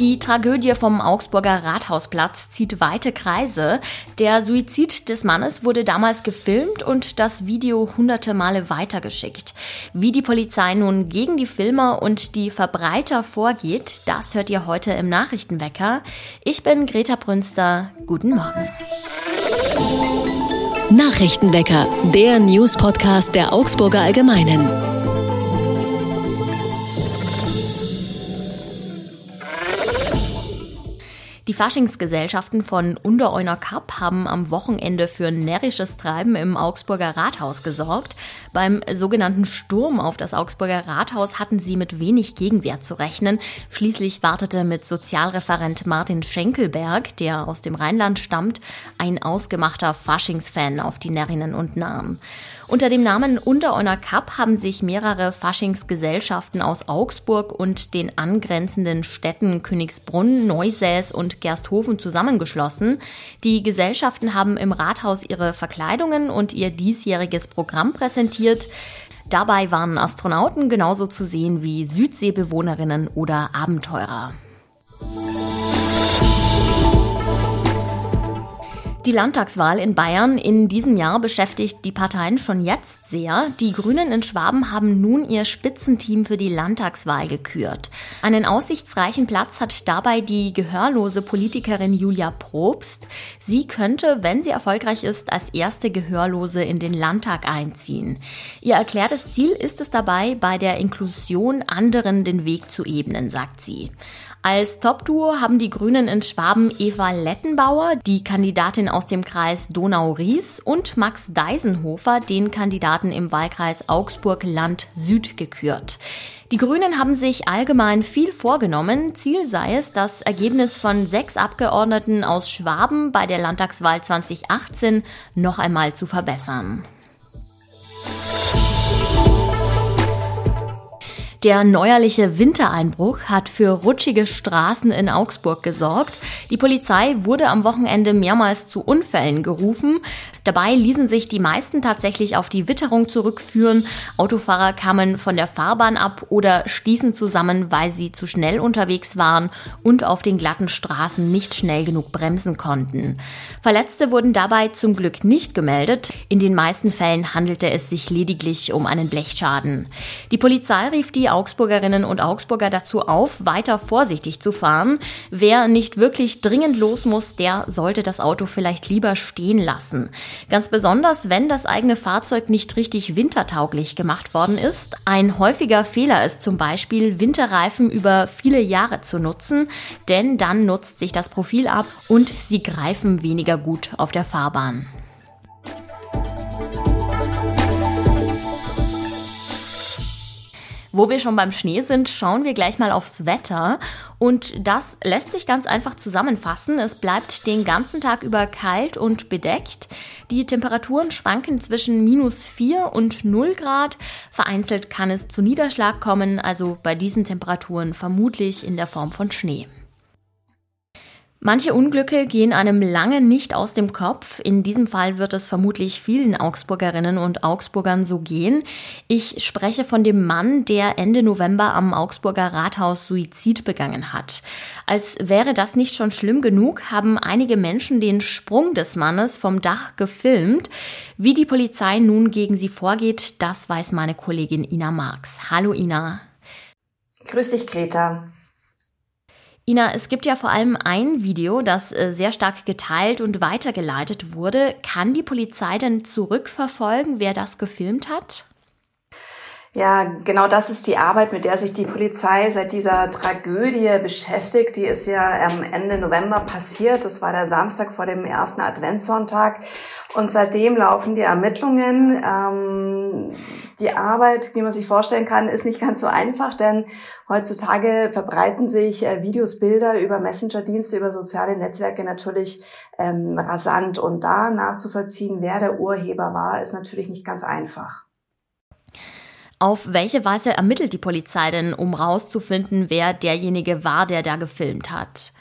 Die Tragödie vom Augsburger Rathausplatz zieht weite Kreise. Der Suizid des Mannes wurde damals gefilmt und das Video hunderte Male weitergeschickt. Wie die Polizei nun gegen die Filmer und die Verbreiter vorgeht, das hört ihr heute im Nachrichtenwecker. Ich bin Greta Brünster. Guten Morgen. Nachrichtenwecker, der News-Podcast der Augsburger Allgemeinen. Die Faschingsgesellschaften von Untereuner Cup haben am Wochenende für närrisches Treiben im Augsburger Rathaus gesorgt. Beim sogenannten Sturm auf das Augsburger Rathaus hatten sie mit wenig Gegenwehr zu rechnen. Schließlich wartete mit Sozialreferent Martin Schenkelberg, der aus dem Rheinland stammt, ein ausgemachter Faschingsfan auf die Närrinnen und Narren. Unter dem Namen Untereuner Cup haben sich mehrere Faschingsgesellschaften aus Augsburg und den angrenzenden Städten Königsbrunn, Neusäß und Gersthofen zusammengeschlossen. Die Gesellschaften haben im Rathaus ihre Verkleidungen und ihr diesjähriges Programm präsentiert. Dabei waren Astronauten genauso zu sehen wie Südseebewohnerinnen oder Abenteurer. Die Landtagswahl in Bayern in diesem Jahr beschäftigt die Parteien schon jetzt sehr. Die Grünen in Schwaben haben nun ihr Spitzenteam für die Landtagswahl gekürt. Einen aussichtsreichen Platz hat dabei die gehörlose Politikerin Julia Probst. Sie könnte, wenn sie erfolgreich ist, als erste Gehörlose in den Landtag einziehen. Ihr erklärtes Ziel ist es dabei, bei der Inklusion anderen den Weg zu ebnen, sagt sie. Als Top-Duo haben die Grünen in Schwaben Eva Lettenbauer, die Kandidatin aus dem Kreis Donau-Ries, und Max Deisenhofer, den Kandidaten im Wahlkreis Augsburg-Land Süd, gekürt. Die Grünen haben sich allgemein viel vorgenommen. Ziel sei es, das Ergebnis von sechs Abgeordneten aus Schwaben bei der Landtagswahl 2018 noch einmal zu verbessern. Der neuerliche Wintereinbruch hat für rutschige Straßen in Augsburg gesorgt. Die Polizei wurde am Wochenende mehrmals zu Unfällen gerufen. Dabei ließen sich die meisten tatsächlich auf die Witterung zurückführen. Autofahrer kamen von der Fahrbahn ab oder stießen zusammen, weil sie zu schnell unterwegs waren und auf den glatten Straßen nicht schnell genug bremsen konnten. Verletzte wurden dabei zum Glück nicht gemeldet. In den meisten Fällen handelte es sich lediglich um einen Blechschaden. Die Polizei rief die Augsburgerinnen und Augsburger dazu auf, weiter vorsichtig zu fahren. Wer nicht wirklich dringend los muss, der sollte das Auto vielleicht lieber stehen lassen. Ganz besonders, wenn das eigene Fahrzeug nicht richtig wintertauglich gemacht worden ist. Ein häufiger Fehler ist zum Beispiel, Winterreifen über viele Jahre zu nutzen, denn dann nutzt sich das Profil ab und sie greifen weniger gut auf der Fahrbahn. Wo wir schon beim Schnee sind, schauen wir gleich mal aufs Wetter. Und das lässt sich ganz einfach zusammenfassen. Es bleibt den ganzen Tag über kalt und bedeckt. Die Temperaturen schwanken zwischen minus 4 und 0 Grad. Vereinzelt kann es zu Niederschlag kommen, also bei diesen Temperaturen vermutlich in der Form von Schnee. Manche Unglücke gehen einem lange nicht aus dem Kopf. In diesem Fall wird es vermutlich vielen Augsburgerinnen und Augsburgern so gehen. Ich spreche von dem Mann, der Ende November am Augsburger Rathaus Suizid begangen hat. Als wäre das nicht schon schlimm genug, haben einige Menschen den Sprung des Mannes vom Dach gefilmt. Wie die Polizei nun gegen sie vorgeht, das weiß meine Kollegin Ina Marx. Hallo Ina. Grüß dich, Greta. Ina, es gibt ja vor allem ein Video, das äh, sehr stark geteilt und weitergeleitet wurde. Kann die Polizei denn zurückverfolgen, wer das gefilmt hat? Ja, genau das ist die Arbeit, mit der sich die Polizei seit dieser Tragödie beschäftigt. Die ist ja am Ende November passiert. Das war der Samstag vor dem ersten Adventssonntag. Und seitdem laufen die Ermittlungen. Ähm, die Arbeit, wie man sich vorstellen kann, ist nicht ganz so einfach, denn heutzutage verbreiten sich äh, Videos, Bilder über Messenger-Dienste, über soziale Netzwerke natürlich ähm, rasant. Und da nachzuvollziehen, wer der Urheber war, ist natürlich nicht ganz einfach. Auf welche Weise ermittelt die Polizei denn, um rauszufinden, wer derjenige war, der da gefilmt hat?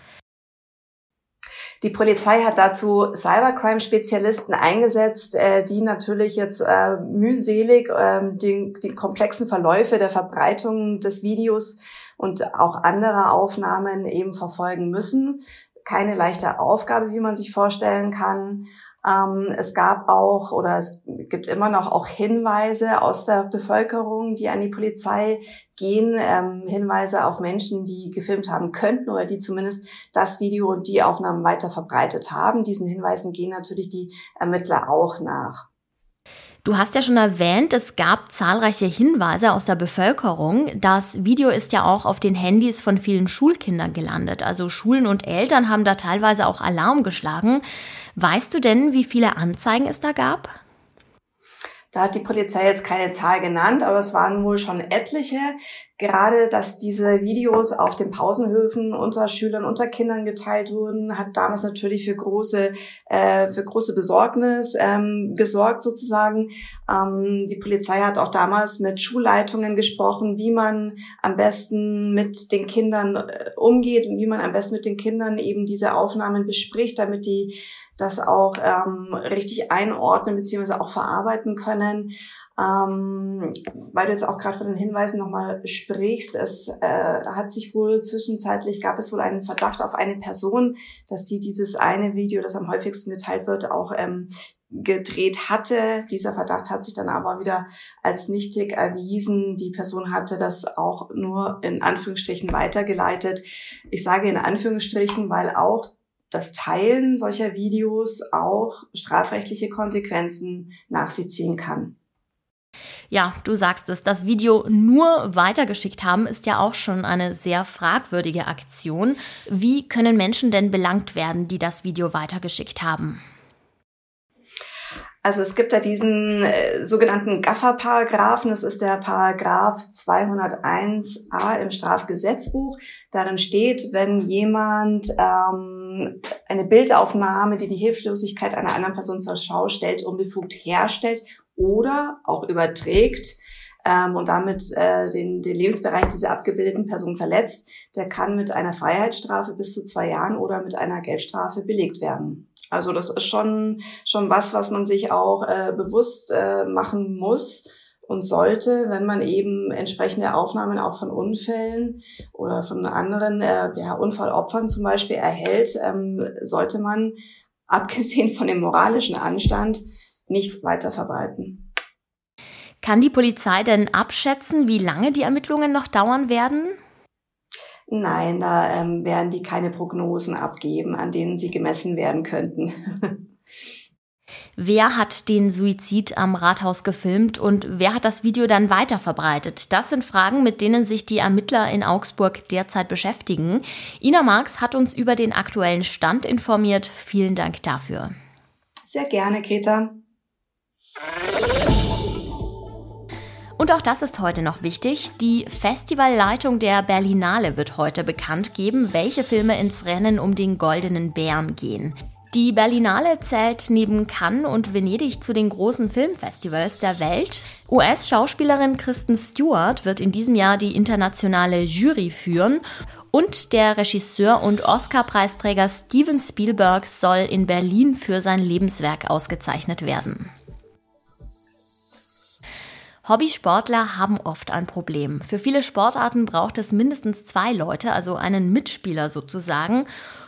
Die Polizei hat dazu Cybercrime-Spezialisten eingesetzt, äh, die natürlich jetzt äh, mühselig äh, die, die komplexen Verläufe der Verbreitung des Videos und auch andere Aufnahmen eben verfolgen müssen. Keine leichte Aufgabe, wie man sich vorstellen kann. Ähm, es gab auch oder es gibt immer noch auch Hinweise aus der Bevölkerung, die an die Polizei gehen, ähm, Hinweise auf Menschen, die gefilmt haben könnten oder die zumindest das Video und die Aufnahmen weiter verbreitet haben. Diesen Hinweisen gehen natürlich die Ermittler auch nach. Du hast ja schon erwähnt, es gab zahlreiche Hinweise aus der Bevölkerung. Das Video ist ja auch auf den Handys von vielen Schulkindern gelandet. Also Schulen und Eltern haben da teilweise auch Alarm geschlagen. Weißt du denn, wie viele Anzeigen es da gab? Da hat die Polizei jetzt keine Zahl genannt, aber es waren wohl schon etliche. Gerade, dass diese Videos auf den Pausenhöfen unter Schülern, unter Kindern geteilt wurden, hat damals natürlich für große, äh, für große Besorgnis ähm, gesorgt sozusagen. Ähm, die Polizei hat auch damals mit Schulleitungen gesprochen, wie man am besten mit den Kindern äh, umgeht und wie man am besten mit den Kindern eben diese Aufnahmen bespricht, damit die das auch ähm, richtig einordnen beziehungsweise auch verarbeiten können. Ähm, weil du jetzt auch gerade von den Hinweisen nochmal sprichst, es äh, hat sich wohl zwischenzeitlich, gab es wohl einen Verdacht auf eine Person, dass sie dieses eine Video, das am häufigsten geteilt wird, auch ähm, gedreht hatte. Dieser Verdacht hat sich dann aber wieder als nichtig erwiesen. Die Person hatte das auch nur in Anführungsstrichen weitergeleitet. Ich sage in Anführungsstrichen, weil auch das Teilen solcher Videos auch strafrechtliche Konsequenzen nach sich ziehen kann. Ja, du sagst es, das Video nur weitergeschickt haben ist ja auch schon eine sehr fragwürdige Aktion. Wie können Menschen denn belangt werden, die das Video weitergeschickt haben? Also es gibt da diesen äh, sogenannten Gaffer-Paragraphen. Das ist der Paragraph 201a im Strafgesetzbuch. Darin steht, wenn jemand ähm, eine Bildaufnahme, die die Hilflosigkeit einer anderen Person zur Schau stellt, unbefugt herstellt oder auch überträgt ähm, und damit äh, den, den Lebensbereich dieser abgebildeten Person verletzt, der kann mit einer Freiheitsstrafe bis zu zwei Jahren oder mit einer Geldstrafe belegt werden. Also das ist schon, schon was, was man sich auch äh, bewusst äh, machen muss und sollte, wenn man eben entsprechende Aufnahmen auch von Unfällen oder von anderen äh, ja, Unfallopfern zum Beispiel erhält, ähm, sollte man, abgesehen von dem moralischen Anstand, nicht weiter verbreiten. Kann die Polizei denn abschätzen, wie lange die Ermittlungen noch dauern werden? Nein, da ähm, werden die keine Prognosen abgeben, an denen sie gemessen werden könnten. Wer hat den Suizid am Rathaus gefilmt und wer hat das Video dann weiterverbreitet? Das sind Fragen, mit denen sich die Ermittler in Augsburg derzeit beschäftigen. Ina Marx hat uns über den aktuellen Stand informiert. Vielen Dank dafür. Sehr gerne, Greta. Und auch das ist heute noch wichtig. Die Festivalleitung der Berlinale wird heute bekannt geben, welche Filme ins Rennen um den Goldenen Bären gehen. Die Berlinale zählt neben Cannes und Venedig zu den großen Filmfestivals der Welt. US-Schauspielerin Kristen Stewart wird in diesem Jahr die internationale Jury führen und der Regisseur und Oscar-Preisträger Steven Spielberg soll in Berlin für sein Lebenswerk ausgezeichnet werden. Hobbysportler haben oft ein Problem. Für viele Sportarten braucht es mindestens zwei Leute, also einen Mitspieler sozusagen.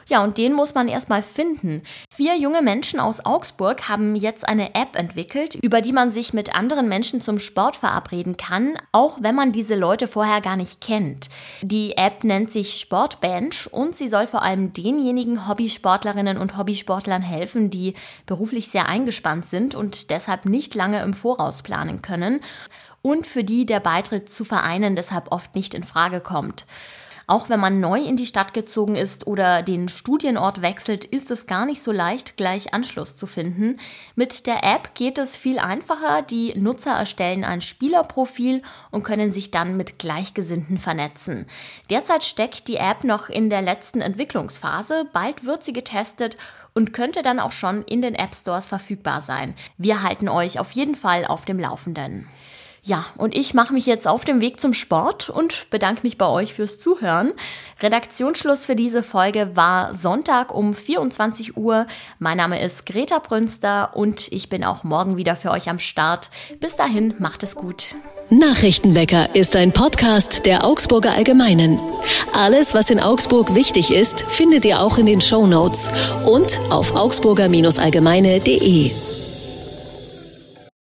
Ja, und den muss man erstmal finden. Vier junge Menschen aus Augsburg haben jetzt eine App entwickelt, über die man sich mit anderen Menschen zum Sport verabreden kann, auch wenn man diese Leute vorher gar nicht kennt. Die App nennt sich Sportbench und sie soll vor allem denjenigen Hobbysportlerinnen und Hobbysportlern helfen, die beruflich sehr eingespannt sind und deshalb nicht lange im Voraus planen können und für die der Beitritt zu Vereinen deshalb oft nicht in Frage kommt. Auch wenn man neu in die Stadt gezogen ist oder den Studienort wechselt, ist es gar nicht so leicht, gleich Anschluss zu finden. Mit der App geht es viel einfacher. Die Nutzer erstellen ein Spielerprofil und können sich dann mit Gleichgesinnten vernetzen. Derzeit steckt die App noch in der letzten Entwicklungsphase. Bald wird sie getestet und könnte dann auch schon in den App Stores verfügbar sein. Wir halten euch auf jeden Fall auf dem Laufenden. Ja, und ich mache mich jetzt auf den Weg zum Sport und bedanke mich bei euch fürs Zuhören. Redaktionsschluss für diese Folge war Sonntag um 24 Uhr. Mein Name ist Greta Brünster und ich bin auch morgen wieder für euch am Start. Bis dahin, macht es gut. Nachrichtenwecker ist ein Podcast der Augsburger Allgemeinen. Alles, was in Augsburg wichtig ist, findet ihr auch in den Show Notes und auf augsburger-allgemeine.de.